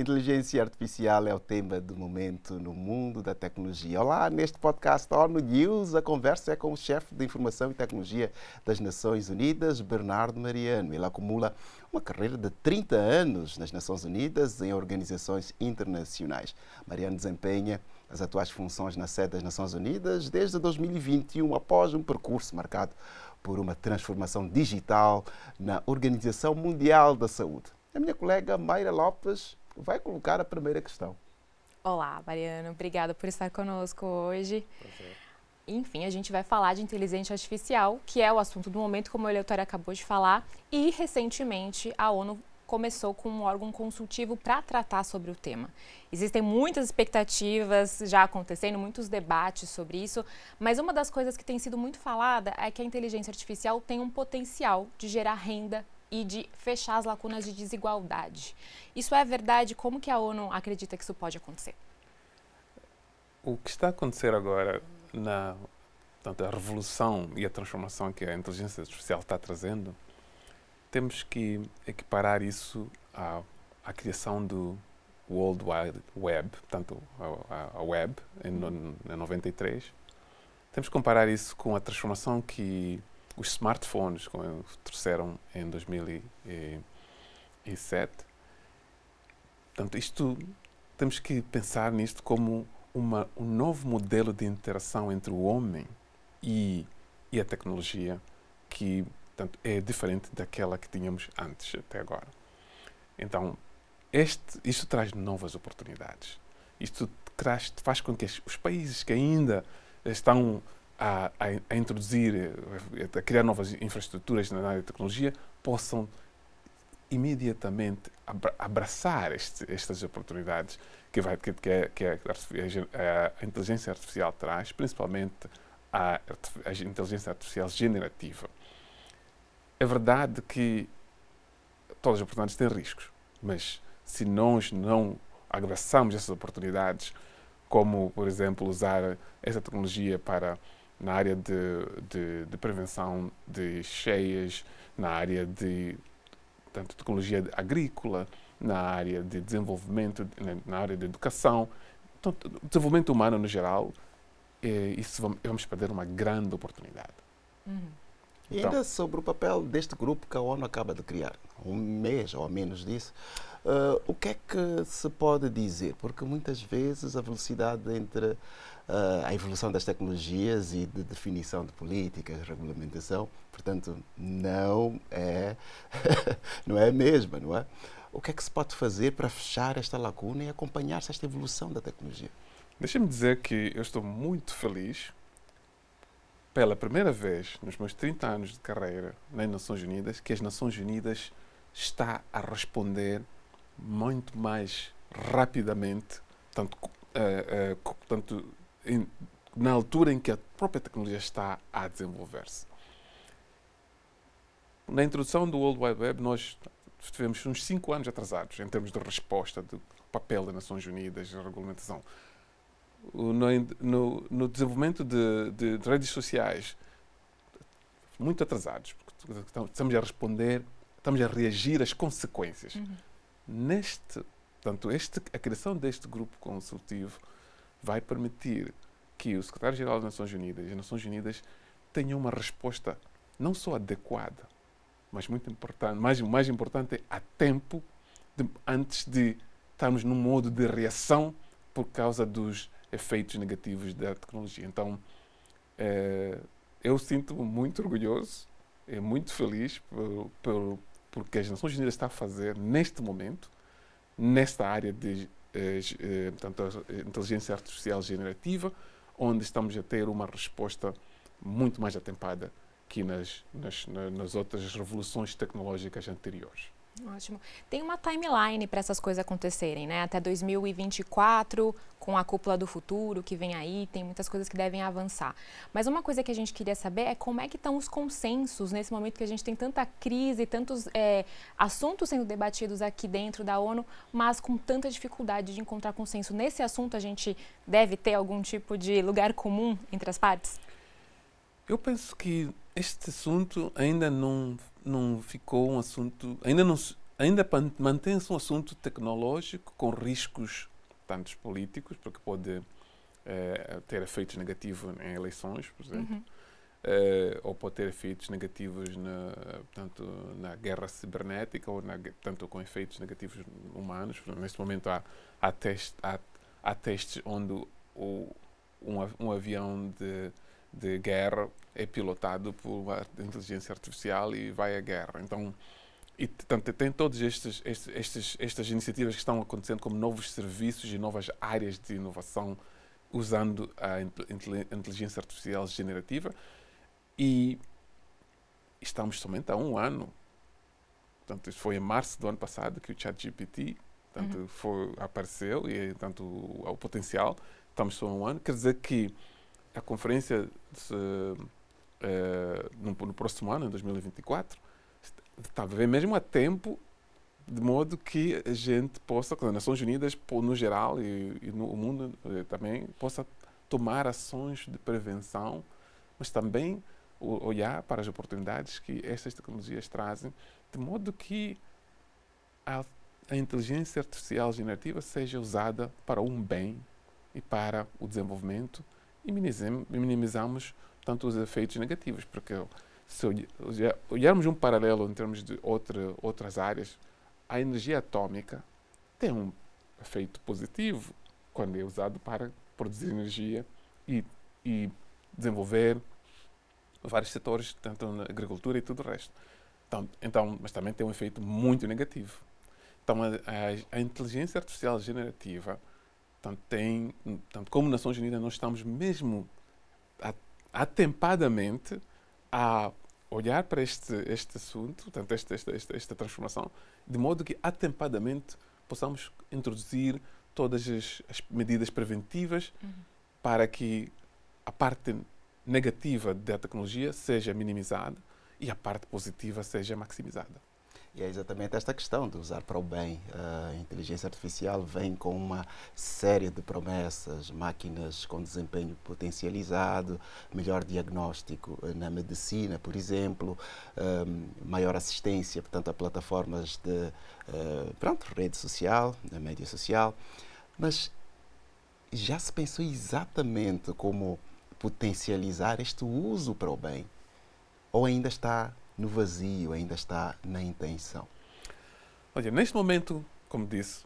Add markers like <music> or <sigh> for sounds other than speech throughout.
Inteligência artificial é o tema do momento no mundo da tecnologia. Olá, neste podcast ONU News, a conversa é com o chefe de Informação e Tecnologia das Nações Unidas, Bernardo Mariano. Ele acumula uma carreira de 30 anos nas Nações Unidas em organizações internacionais. Mariano desempenha as atuais funções na sede das Nações Unidas desde 2021, após um percurso marcado por uma transformação digital na Organização Mundial da Saúde. A minha colega Mayra Lopes vai colocar a primeira questão. Olá, Mariano. Obrigada por estar conosco hoje. Prazer. Enfim, a gente vai falar de inteligência artificial, que é o assunto do momento, como o eleitor acabou de falar. E, recentemente, a ONU começou com um órgão consultivo para tratar sobre o tema. Existem muitas expectativas já acontecendo, muitos debates sobre isso, mas uma das coisas que tem sido muito falada é que a inteligência artificial tem um potencial de gerar renda e de fechar as lacunas de desigualdade. Isso é verdade? Como que a ONU acredita que isso pode acontecer? O que está a acontecer agora na portanto, a revolução e a transformação que a inteligência artificial está trazendo, temos que equiparar isso à, à criação do World Wide Web, portanto, a, a web, em, em 93. Temos que comparar isso com a transformação que os smartphones, como trouxeram em 2007. Portanto, isto temos que pensar nisto como uma, um novo modelo de interação entre o homem e, e a tecnologia que portanto, é diferente daquela que tínhamos antes até agora. Então, este, isto traz novas oportunidades. Isto traz, faz com que os países que ainda estão a, a, a, introduzir, a criar novas infraestruturas na área de tecnologia, possam imediatamente abraçar este, estas oportunidades que, vai, que, que, é, que a, a, inteligência artificial traz, principalmente a, a inteligência artificial generativa. É verdade que todas as oportunidades têm riscos, mas se nós não abraçamos essas oportunidades, como, por exemplo, usar essa tecnologia para na área de, de, de, prevenção de cheias, na área de tanto tecnologia agrícola, na área de desenvolvimento, na área de educação. Então, desenvolvimento humano no geral, é, isso vamos, vamos perder uma grande oportunidade. Uhum. E então, ainda sobre o papel deste grupo que a ONU acaba de criar, um mês ou menos disso, uh, o que é que se pode dizer? Porque muitas vezes a velocidade entre uh, a evolução das tecnologias e de definição de políticas, regulamentação, portanto, não é, <laughs> não é a mesma, não é? O que é que se pode fazer para fechar esta lacuna e acompanhar-se esta evolução da tecnologia? Deixa-me dizer que eu estou muito feliz pela primeira vez nos meus 30 anos de carreira nas Nações Unidas que as Nações Unidas está a responder muito mais rapidamente, tanto, uh, uh, tanto em, na altura em que a própria tecnologia está a desenvolver-se. Na introdução do World Wide Web, nós tivemos uns cinco anos atrasados em termos de resposta do papel das Nações Unidas, de regulamentação. No, no, no desenvolvimento de, de, de, redes sociais, muito atrasados, porque estamos a responder, estamos a reagir às consequências. Uhum. Neste, portanto, este, a criação deste grupo consultivo vai permitir que o secretário-geral das Nações Unidas e as Nações Unidas tenham uma resposta não só adequada, mas muito importante, mais, mais importante, a tempo de, antes de estarmos num modo de reação por causa dos efeitos negativos da tecnologia. Então, é, eu sinto-me muito orgulhoso e muito feliz por, por, porque as Nações Unidas estão a fazer neste momento, nesta área de eh, eh, portanto, inteligência artificial generativa, onde estamos a ter uma resposta muito mais atempada que nas, nas, nas outras revoluções tecnológicas anteriores. Ótimo. Tem uma timeline para essas coisas acontecerem, né? Até 2024, com a cúpula do futuro que vem aí, tem muitas coisas que devem avançar. Mas uma coisa que a gente queria saber é como é que estão os consensos nesse momento que a gente tem tanta crise, tantos é, assuntos sendo debatidos aqui dentro da ONU, mas com tanta dificuldade de encontrar consenso. Nesse assunto, a gente deve ter algum tipo de lugar comum entre as partes? Eu penso que este assunto ainda não não ficou um assunto, ainda não ainda mantém-se um assunto tecnológico com riscos tantos políticos, porque pode eh, ter efeitos negativos em eleições, por exemplo, uhum. eh, ou pode ter efeitos negativos na, tanto na guerra cibernética ou na, tanto com efeitos negativos humanos. Neste momento há, há, teste, há, há testes onde o, um, um avião de, de guerra é pilotado por inteligência artificial e vai à guerra. Então, e portanto, tem todas estas, estas, estas iniciativas que estão acontecendo como novos serviços e novas áreas de inovação usando a inteligência artificial generativa e estamos somente há um ano. Portanto, foi em março do ano passado que o ChatGPT uhum. foi, apareceu e tanto o, o, potencial. Estamos só há um ano. Quer dizer que a conferência se, uh, no, no próximo ano, em 2024, talvez mesmo a tempo de modo que a gente possa, as Nações Unidas, no geral, e, e no mundo eh, também, possa tomar ações de prevenção, mas também olhar para as oportunidades que estas tecnologias trazem, de modo que a, a inteligência artificial generativa seja usada para um bem e para o desenvolvimento e minimizamos tanto os efeitos negativos, porque se olharmos um paralelo em termos de outra, outras áreas, a energia atômica tem um efeito positivo quando é usado para produzir energia e, e desenvolver vários setores, tanto na agricultura e tudo o resto. Então, então, mas também tem um efeito muito negativo. Então, a, a, a inteligência artificial generativa, tanto tem, tanto como Nações Unidas, nós estamos mesmo atempadamente a olhar para este, este assunto, portanto, esta, esta, esta, esta transformação, de modo que atempadamente possamos introduzir todas as, as medidas preventivas uhum. para que a parte negativa da tecnologia seja minimizada e a parte positiva seja maximizada. E é exatamente esta questão de usar para o bem. A inteligência artificial vem com uma série de promessas, máquinas com desempenho potencializado, melhor diagnóstico na medicina, por exemplo, maior assistência, portanto, a plataformas de uh, pronto, rede social, na mídia social. Mas já se pensou exatamente como potencializar este uso para o bem? Ou ainda está no vazio, ainda está na intenção? Olha, neste momento, como disse,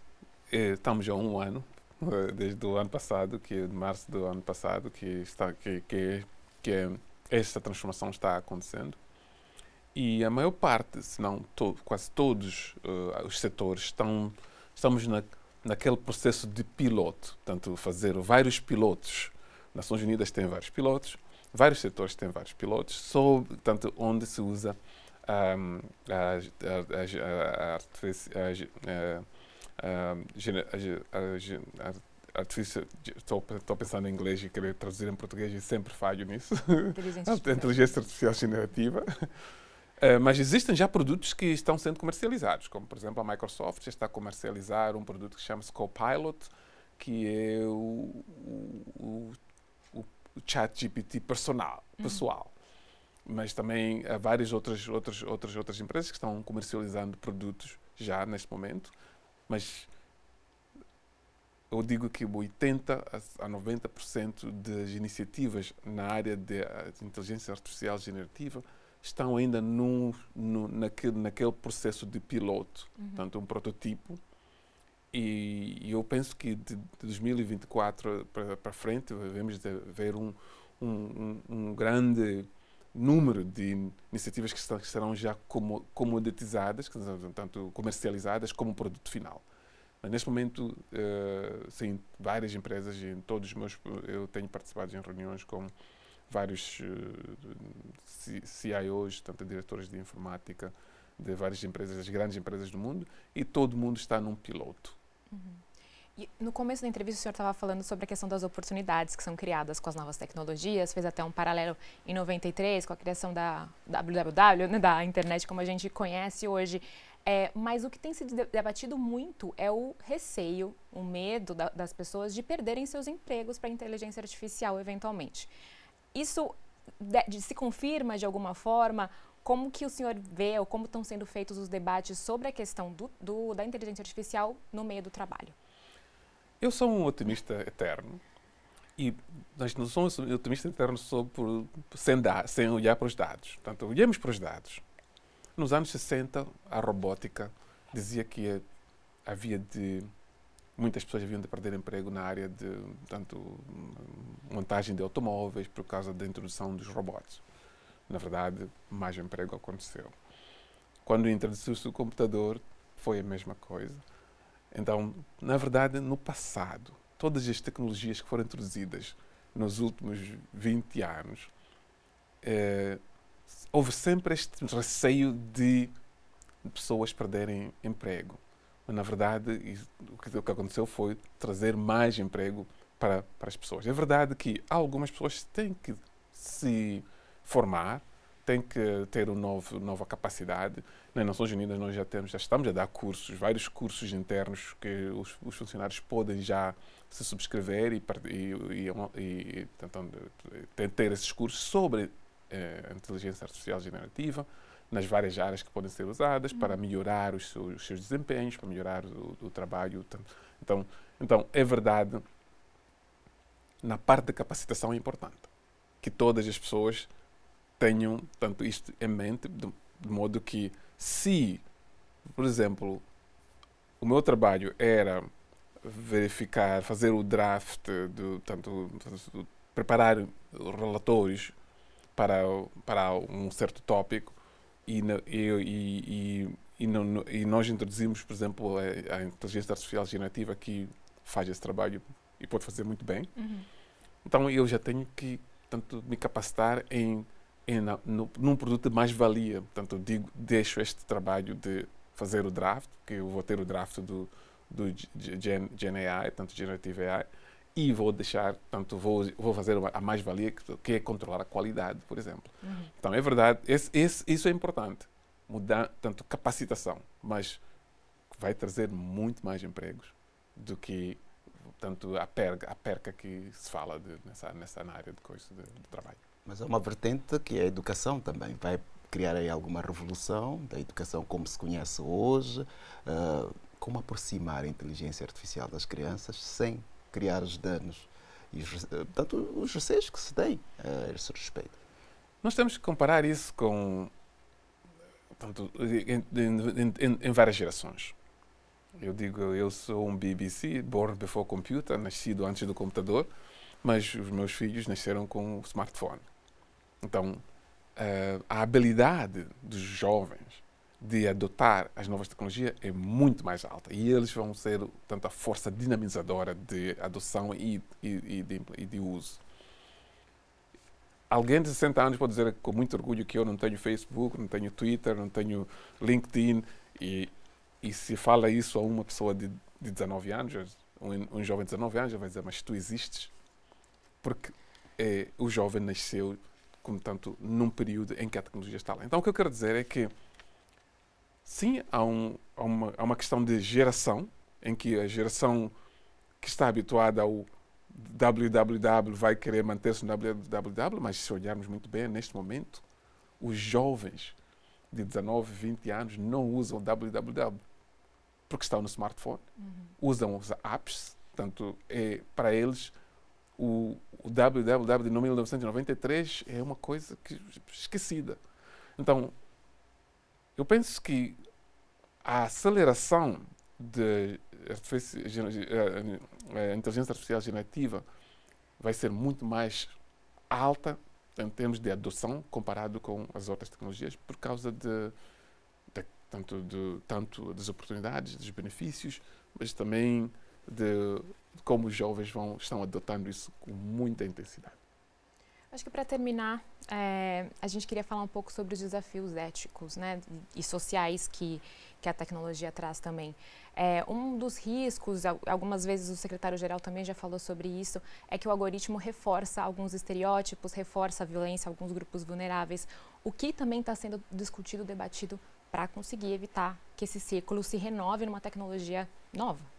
eh, estamos há um ano, eh, desde o ano passado, que de março do ano passado, que está que que, que esta transformação está acontecendo. E a maior parte, se não to, quase todos uh, os setores estão estamos na, naquele processo de piloto, tanto fazer vários pilotos. Nações Unidas tem vários pilotos, vários setores têm vários pilotos, sobre, tanto onde se usa um, a, a, a, artifício, estou, estou pensando em inglês e querer traduzir em português e sempre falho nisso. Inteligência, <laughs> inteligência artificial generativa. Uh, mas existem já produtos que estão sendo comercializados, como por exemplo a Microsoft está a comercializar um produto que chama-se Copilot, que é o, o chat GPT personal, uhum. pessoal. Uhum. Mas também há várias outras, outras, outras, outras empresas que estão comercializando produtos já neste momento. Mas eu digo que 80% a 90% das iniciativas na área de inteligência artificial generativa estão ainda no, naquele, naquele processo de piloto, uhum. portanto, um prototipo e, eu penso que de, de 2024 para frente devemos ver um, um, um, grande número de iniciativas que, serão já como, comoditizadas, tanto comercializadas como produto final. Mas neste momento, uh, sim, várias empresas em todos os meus, eu tenho participado em reuniões com vários uh, CIOs, tanto diretores de informática de várias empresas, as grandes empresas do mundo, e todo mundo está num piloto. Uhum. E no começo da entrevista, o senhor estava falando sobre a questão das oportunidades que são criadas com as novas tecnologias, fez até um paralelo em 93 com a criação da www, né, da internet como a gente conhece hoje. É, mas o que tem sido debatido muito é o receio, o medo da, das pessoas de perderem seus empregos para a inteligência artificial, eventualmente. Isso de, de, se confirma de alguma forma? Como que o senhor vê ou como estão sendo feitos os debates sobre a questão do, do, da inteligência artificial no meio do trabalho? Eu sou um otimista eterno e nós não somos otimistas eternos só por, sem, dar, sem olhar para os dados. Portanto, olhamos para os dados. Nos anos 60, a robótica dizia que havia de muitas pessoas haviam de perder emprego na área de tanto montagem de automóveis por causa da introdução dos robôs. Na verdade, mais emprego aconteceu. Quando introduziu-se o computador, foi a mesma coisa. Então, na verdade, no passado, todas as tecnologias que foram introduzidas nos últimos 20 anos, eh, houve sempre este receio de pessoas perderem emprego. Mas, na verdade, o que aconteceu foi trazer mais emprego para, para as pessoas. É verdade que algumas pessoas têm que se formar, têm que ter uma novo, nova capacidade. Nas Nações Unidas nós já temos, já estamos a dar cursos, vários cursos internos que os, os funcionários podem já se subscrever e, e, e, e ter esses cursos sobre eh, inteligência artificial generativa nas várias áreas que podem ser usadas para melhorar os seus, os seus desempenhos, para melhorar o, o, trabalho. Então, então, é verdade, na parte da capacitação é importante que todas as pessoas tenham tanto isto em mente, de, de modo que se, por exemplo, o meu trabalho era verificar, fazer o draft, de, tanto, preparar relatórios para, para um certo tópico, e, e, e, e, não, e nós introduzimos, por exemplo, a, a, inteligência artificial generativa que faz esse trabalho e pode fazer muito bem. Uhum. Então eu já tenho que tanto me capacitar em, em no, num produto de mais valia. Portanto, digo, deixo este trabalho de fazer o draft, que eu vou ter o draft do, do Gen, Gen AI, tanto Generative AI, e vou deixar, portanto, vou, vou fazer a mais-valia, que, que, é controlar a qualidade, por exemplo. Uhum. Então, é verdade, esse, esse, isso é importante, mudar, tanto capacitação, mas vai trazer muito mais empregos do que tanto a perca, a perca que se fala de, nessa, nessa área de, coisa, de, de trabalho. Mas é uma vertente que é a educação também, vai criar aí alguma revolução da educação como se conhece hoje, uh, como aproximar a inteligência artificial das crianças sem criar os danos e os, portanto, os receios que se têm a esse respeito. Nós temos que comparar isso com portanto, em, em, em, várias gerações. Eu digo, eu sou um BBC, born before computer, nascido antes do computador, mas os meus filhos nasceram com o smartphone. Então, uh, a habilidade dos jovens de adotar as novas tecnologias é muito mais alta e eles vão ser tanta força dinamizadora de adoção e, e, e, de, e, de, uso. Alguém de 60 anos pode dizer com muito orgulho que eu não tenho Facebook, não tenho Twitter, não tenho LinkedIn e, e se fala isso a uma pessoa de, de 19 anos, um, um jovem de 19 anos, vai dizer, mas tu existes? Porque é, o jovem nasceu, como tanto, num período em que a tecnologia está lá. Então o que eu quero dizer é que Sim, há, um, há, uma, há uma questão de geração, em que a geração que está habituada ao www vai querer manter-se no www, mas se olharmos muito bem, neste momento, os jovens de 19, 20 anos não usam www porque estão no smartphone, uhum. usam os apps, portanto, é, para eles o, o www de 1993 é uma coisa que, esquecida. Então, eu penso que a aceleração da eh, eh, inteligência artificial generativa vai ser muito mais alta em termos de adoção comparado com as outras tecnologias por causa de, de tanto, de, tanto das oportunidades, dos benefícios, mas também de, de como os jovens vão, estão adotando isso com muita intensidade. Acho que para terminar, é, a gente queria falar um pouco sobre os desafios éticos né, e sociais que, que a tecnologia traz também. É, um dos riscos, algumas vezes o secretário-geral também já falou sobre isso, é que o algoritmo reforça alguns estereótipos, reforça a violência, alguns grupos vulneráveis, o que também está sendo discutido, debatido para conseguir evitar que esse ciclo se renove numa tecnologia nova.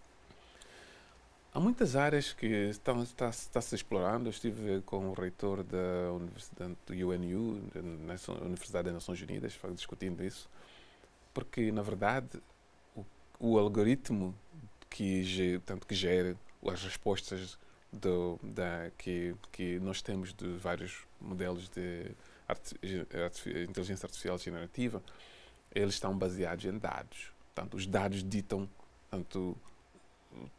Há muitas áreas que estão está, está se explorando. Eu estive com o reitor da Universidade do UNU, da Universidade das Nações Unidas, discutindo isso, porque na verdade o, o algoritmo que tanto que gera as respostas do, da, que, que nós temos de vários modelos de inteligência artificial generativa, eles estão baseados em dados. Portanto, os dados ditam tanto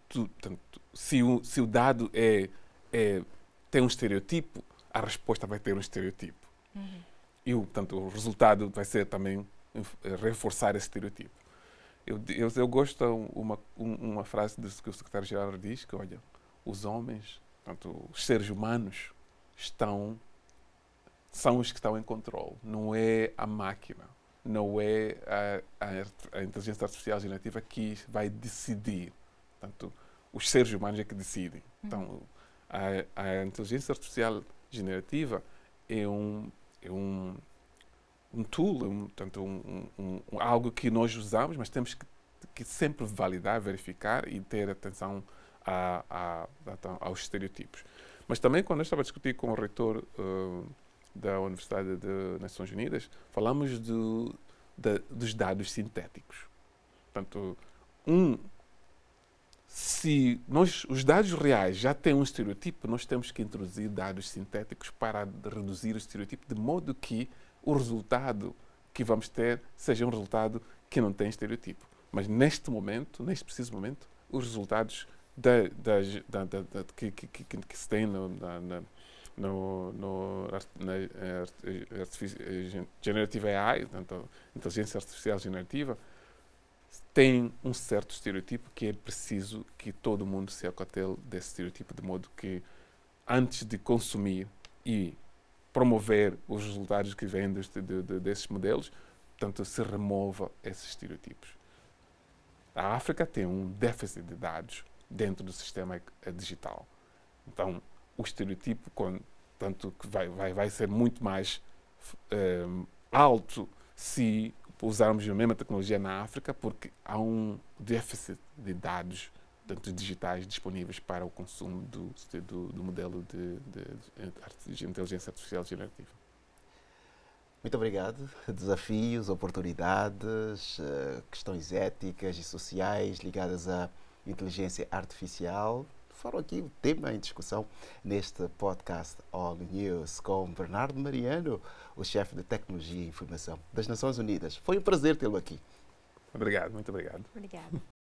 tu, tanto, se, o, se o dado é, é, tem um estereotipo, a resposta vai ter um estereotipo. Uhum. E o, portanto, o resultado vai ser também eh, reforçar esse estereotipo. Eu, eu, eu gosto uma, uma frase que o secretário-geral diz, que olha, os homens, portanto, os seres humanos estão são os que estão em controle, não é a máquina, não é a, a, a inteligência artificial generativa que vai decidir. Portanto, os seres humanos é que decidem. Uhum. Então, a, a inteligência artificial generativa é um, é um, um tool, um, portanto, um, um, um, algo que nós usamos, mas temos que, que sempre validar, verificar e ter atenção a, a, a, aos estereotipos. Mas também, quando eu estava a discutir com o reitor uh, da Universidade das Nações Unidas, falamos do, da, dos dados sintéticos. Portanto, um se nós, os dados reais já têm um estereotipo, nós temos que introduzir dados sintéticos para reduzir o estereotipo, de modo que o resultado que vamos ter seja um resultado que não tem estereotipo. Mas neste momento, neste preciso momento, os resultados da, da, da, que, que, que, que, se tem no, na, na, no, no, na Generative AI, portanto, inteligência artificial generativa, tem um certo estereotipo que é preciso que todo mundo se acotele desse estereotipo, de modo que antes de consumir e promover os resultados que vêm deste, de, de, desses modelos, portanto, se remova esses estereotipos. A África tem um déficit de dados dentro do sistema digital. Então, o estereotipo, tanto que vai, vai, vai ser muito mais um, eh, alto se usarmos a mesma tecnologia na África, porque há um déficit de dados tanto digitais disponíveis para o consumo do, do, do modelo de, de, de, inteligência artificial generativa. Muito obrigado. Desafios, oportunidades, eh, questões éticas e sociais ligadas à inteligência artificial foram aqui o tema em discussão neste podcast All News com Bernardo Mariano, o chefe de Tecnologia e Informação das Nações Unidas. Foi um prazer tê-lo aqui. Obrigado, muito obrigado. Obrigado.